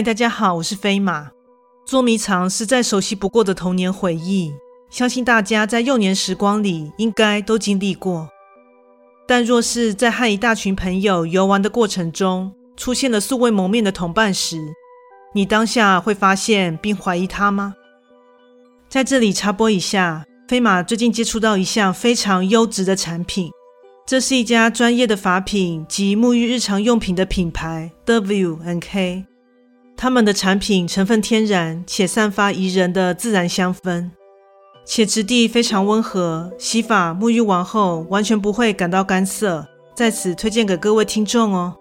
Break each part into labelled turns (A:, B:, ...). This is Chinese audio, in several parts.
A: 嗨，大家好，我是飞马。捉迷藏是再熟悉不过的童年回忆，相信大家在幼年时光里应该都经历过。但若是在和一大群朋友游玩的过程中，出现了素未谋面的同伴时，你当下会发现并怀疑他吗？在这里插播一下，飞马最近接触到一项非常优质的产品，这是一家专业的法品及沐浴日常用品的品牌 ——W N K。他们的产品成分天然，且散发宜人的自然香氛，且质地非常温和，洗发沐浴完后完全不会感到干涩。在此推荐给各位听众哦。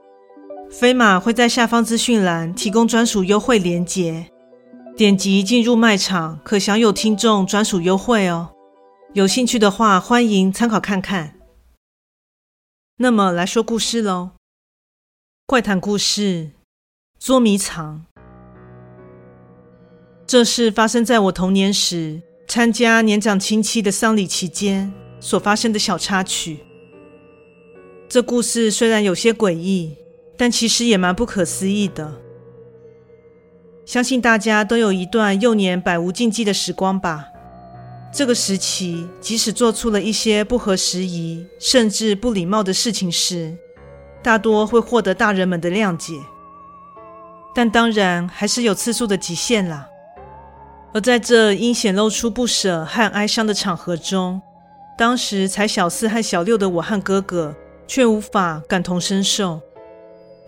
A: 飞马会在下方资讯栏提供专属优惠链接，点击进入卖场可享有听众专属优惠哦。有兴趣的话，欢迎参考看看。那么来说故事喽，怪谈故事，捉迷藏。这是发生在我童年时参加年长亲戚的丧礼期间所发生的小插曲。这故事虽然有些诡异，但其实也蛮不可思议的。相信大家都有一段幼年百无禁忌的时光吧？这个时期，即使做出了一些不合时宜甚至不礼貌的事情时，大多会获得大人们的谅解。但当然，还是有次数的极限啦。而在这因显露出不舍和哀伤的场合中，当时才小四和小六的我和哥哥却无法感同身受。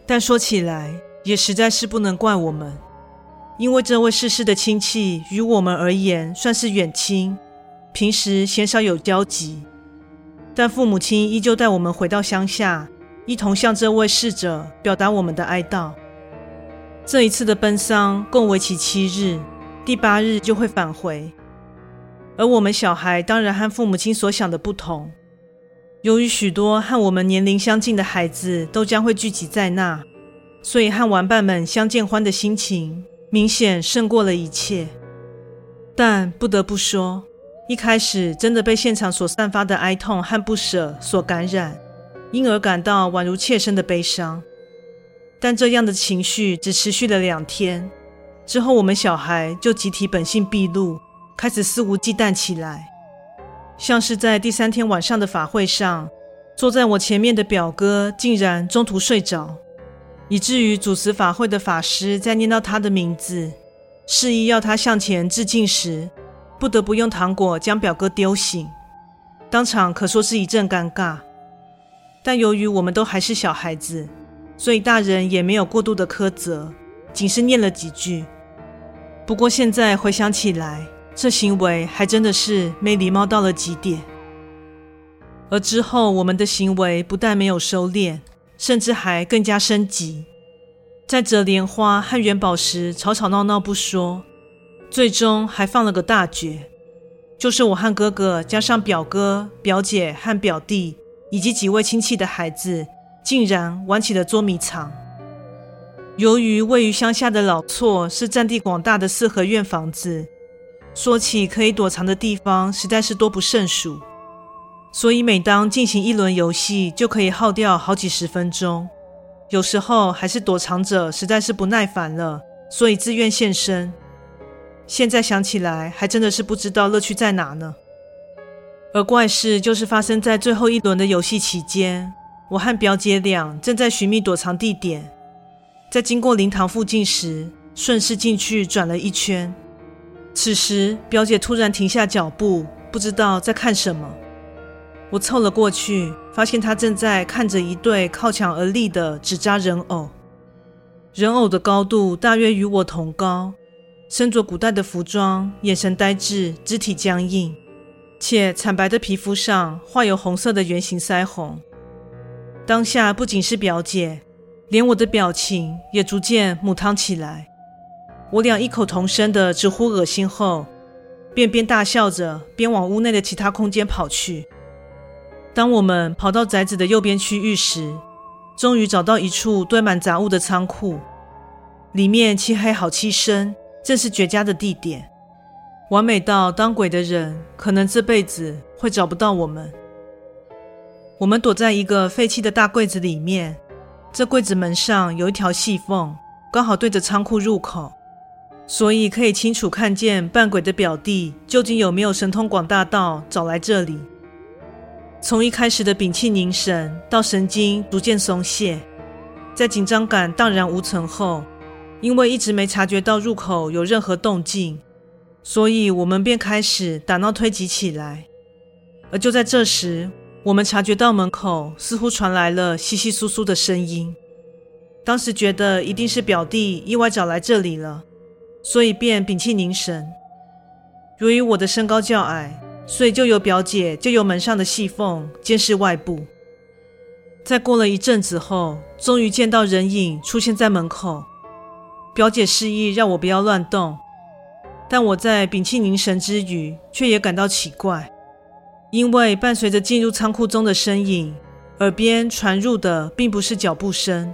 A: 但说起来，也实在是不能怪我们，因为这位逝世的亲戚与我们而言算是远亲，平时鲜少有交集。但父母亲依旧带我们回到乡下，一同向这位逝者表达我们的哀悼。这一次的奔丧共为期七日。第八日就会返回，而我们小孩当然和父母亲所想的不同。由于许多和我们年龄相近的孩子都将会聚集在那，所以和玩伴们相见欢的心情明显胜过了一切。但不得不说，一开始真的被现场所散发的哀痛和不舍所感染，因而感到宛如切身的悲伤。但这样的情绪只持续了两天。之后，我们小孩就集体本性毕露，开始肆无忌惮起来。像是在第三天晚上的法会上，坐在我前面的表哥竟然中途睡着，以至于主持法会的法师在念到他的名字，示意要他向前致敬时，不得不用糖果将表哥丢醒。当场可说是一阵尴尬。但由于我们都还是小孩子，所以大人也没有过度的苛责。仅是念了几句，不过现在回想起来，这行为还真的是没礼貌到了极点。而之后，我们的行为不但没有收敛，甚至还更加升级，在折莲花和元宝时吵吵闹闹不说，最终还放了个大绝，就是我和哥哥加上表哥、表姐和表弟，以及几位亲戚的孩子，竟然玩起了捉迷藏。由于位于乡下的老厝是占地广大的四合院房子，说起可以躲藏的地方，实在是多不胜数。所以每当进行一轮游戏，就可以耗掉好几十分钟。有时候还是躲藏者实在是不耐烦了，所以自愿献身。现在想起来，还真的是不知道乐趣在哪呢。而怪事就是发生在最后一轮的游戏期间，我和表姐俩正在寻觅躲藏地点。在经过灵堂附近时，顺势进去转了一圈。此时，表姐突然停下脚步，不知道在看什么。我凑了过去，发现她正在看着一对靠墙而立的纸扎人偶。人偶的高度大约与我同高，身着古代的服装，眼神呆滞，肢体僵硬，且惨白的皮肤上画有红色的圆形腮红。当下不仅是表姐。连我的表情也逐渐母汤起来，我俩异口同声的直呼恶心后，便边大笑着边往屋内的其他空间跑去。当我们跑到宅子的右边区域时，终于找到一处堆满杂物的仓库，里面漆黑好漆深，正是绝佳的地点，完美到当鬼的人可能这辈子会找不到我们。我们躲在一个废弃的大柜子里面。这柜子门上有一条细缝，刚好对着仓库入口，所以可以清楚看见扮鬼的表弟究竟有没有神通广大到找来这里。从一开始的屏气凝神，到神经逐渐松懈，在紧张感荡然无存后，因为一直没察觉到入口有任何动静，所以我们便开始打闹推挤起来。而就在这时，我们察觉到门口似乎传来了窸窸窣窣的声音。当时觉得一定是表弟意外找来这里了，所以便屏气凝神。由于我的身高较矮，所以就由表姐借由门上的细缝监视外部。在过了一阵子后，终于见到人影出现在门口。表姐示意让我不要乱动，但我在屏气凝神之余，却也感到奇怪，因为伴随着进入仓库中的身影，耳边传入的并不是脚步声，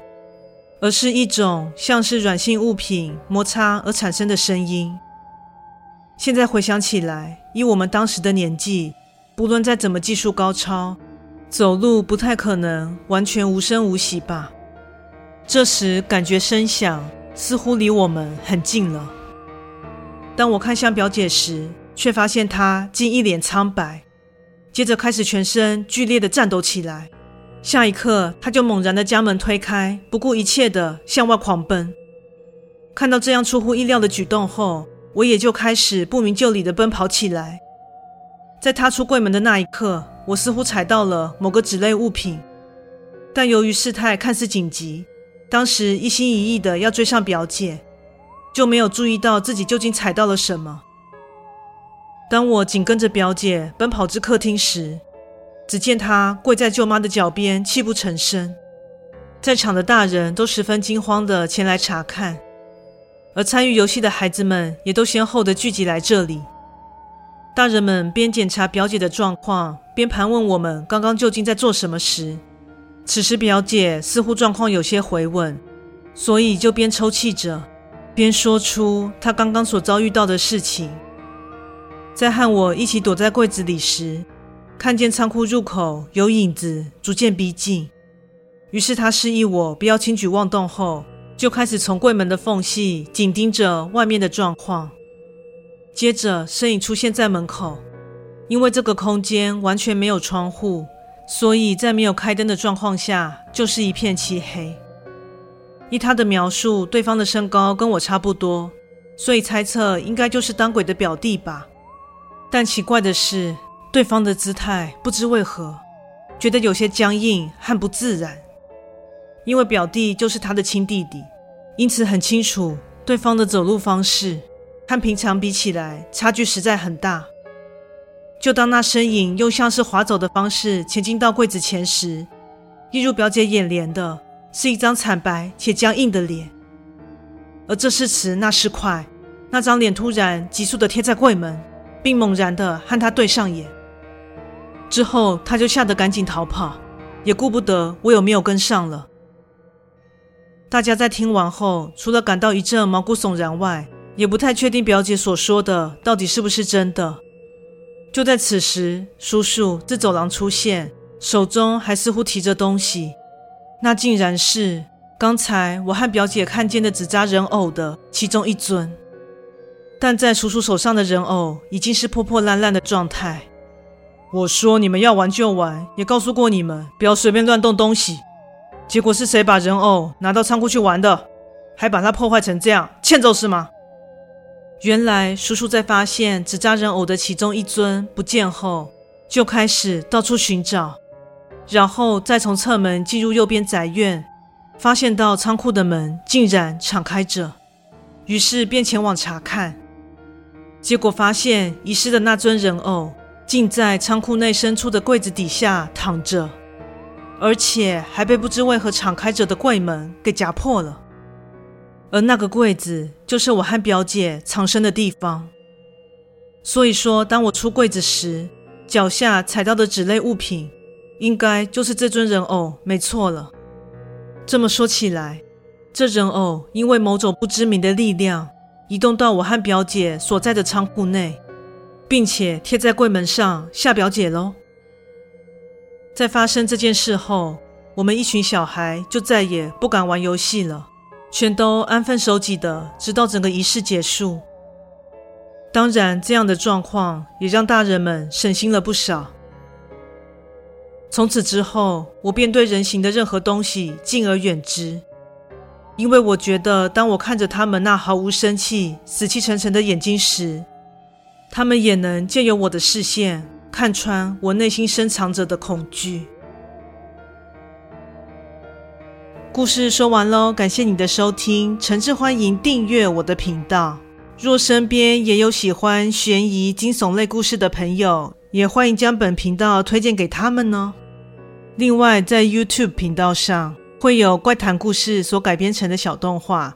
A: 而是一种像是软性物品摩擦而产生的声音。现在回想起来，以我们当时的年纪，不论再怎么技术高超，走路不太可能完全无声无息吧。这时感觉声响似乎离我们很近了。当我看向表姐时，却发现她竟一脸苍白，接着开始全身剧烈的颤抖起来。下一刻，他就猛然的将门推开，不顾一切的向外狂奔。看到这样出乎意料的举动后，我也就开始不明就里的奔跑起来。在踏出柜门的那一刻，我似乎踩到了某个纸类物品，但由于事态看似紧急。当时一心一意的要追上表姐，就没有注意到自己究竟踩到了什么。当我紧跟着表姐奔跑至客厅时，只见她跪在舅妈的脚边，泣不成声。在场的大人都十分惊慌的前来查看，而参与游戏的孩子们也都先后的聚集来这里。大人们边检查表姐的状况，边盘问我们刚刚究竟在做什么时。此时，表姐似乎状况有些回稳，所以就边抽泣着，边说出她刚刚所遭遇到的事情。在和我一起躲在柜子里时，看见仓库入口有影子逐渐逼近，于是他示意我不要轻举妄动，后就开始从柜门的缝隙紧盯着外面的状况。接着，身影出现在门口，因为这个空间完全没有窗户。所以在没有开灯的状况下，就是一片漆黑。依他的描述，对方的身高跟我差不多，所以猜测应该就是当鬼的表弟吧。但奇怪的是，对方的姿态不知为何，觉得有些僵硬和不自然。因为表弟就是他的亲弟弟，因此很清楚对方的走路方式和平常比起来，差距实在很大。就当那身影又像是滑走的方式前进到柜子前时，映入表姐眼帘的是一张惨白且僵硬的脸。而这是迟，那是快，那张脸突然急速的贴在柜门，并猛然的和他对上眼。之后，他就吓得赶紧逃跑，也顾不得我有没有跟上了。大家在听完后，除了感到一阵毛骨悚然外，也不太确定表姐所说的到底是不是真的。就在此时，叔叔自走廊出现，手中还似乎提着东西。那竟然是刚才我和表姐看见的纸扎人偶的其中一尊，但在叔叔手上的人偶已经是破破烂烂的状态。我说你们要玩就玩，也告诉过你们不要随便乱动东西。结果是谁把人偶拿到仓库去玩的？还把它破坏成这样，欠揍是吗？原来叔叔在发现纸扎人偶的其中一尊不见后，就开始到处寻找，然后再从侧门进入右边宅院，发现到仓库的门竟然敞开着，于是便前往查看，结果发现遗失的那尊人偶竟在仓库内深处的柜子底下躺着，而且还被不知为何敞开着的柜门给夹破了。而那个柜子就是我和表姐藏身的地方，所以说，当我出柜子时，脚下踩到的纸类物品，应该就是这尊人偶，没错了。这么说起来，这人偶因为某种不知名的力量，移动到我和表姐所在的仓库内，并且贴在柜门上吓表姐喽。在发生这件事后，我们一群小孩就再也不敢玩游戏了。全都安分守己的，直到整个仪式结束。当然，这样的状况也让大人们省心了不少。从此之后，我便对人形的任何东西敬而远之，因为我觉得，当我看着他们那毫无生气、死气沉沉的眼睛时，他们也能借由我的视线看穿我内心深藏着的恐惧。故事说完喽，感谢你的收听，诚挚欢迎订阅我的频道。若身边也有喜欢悬疑惊悚类故事的朋友，也欢迎将本频道推荐给他们呢。另外，在 YouTube 频道上会有怪谈故事所改编成的小动画。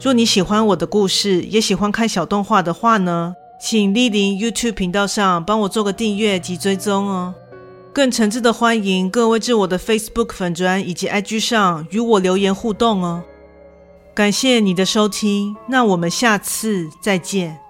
A: 若你喜欢我的故事，也喜欢看小动画的话呢，请莅临 YouTube 频道上帮我做个订阅及追踪哦。更诚挚的欢迎各位至我的 Facebook 粉专以及 IG 上与我留言互动哦。感谢你的收听，那我们下次再见。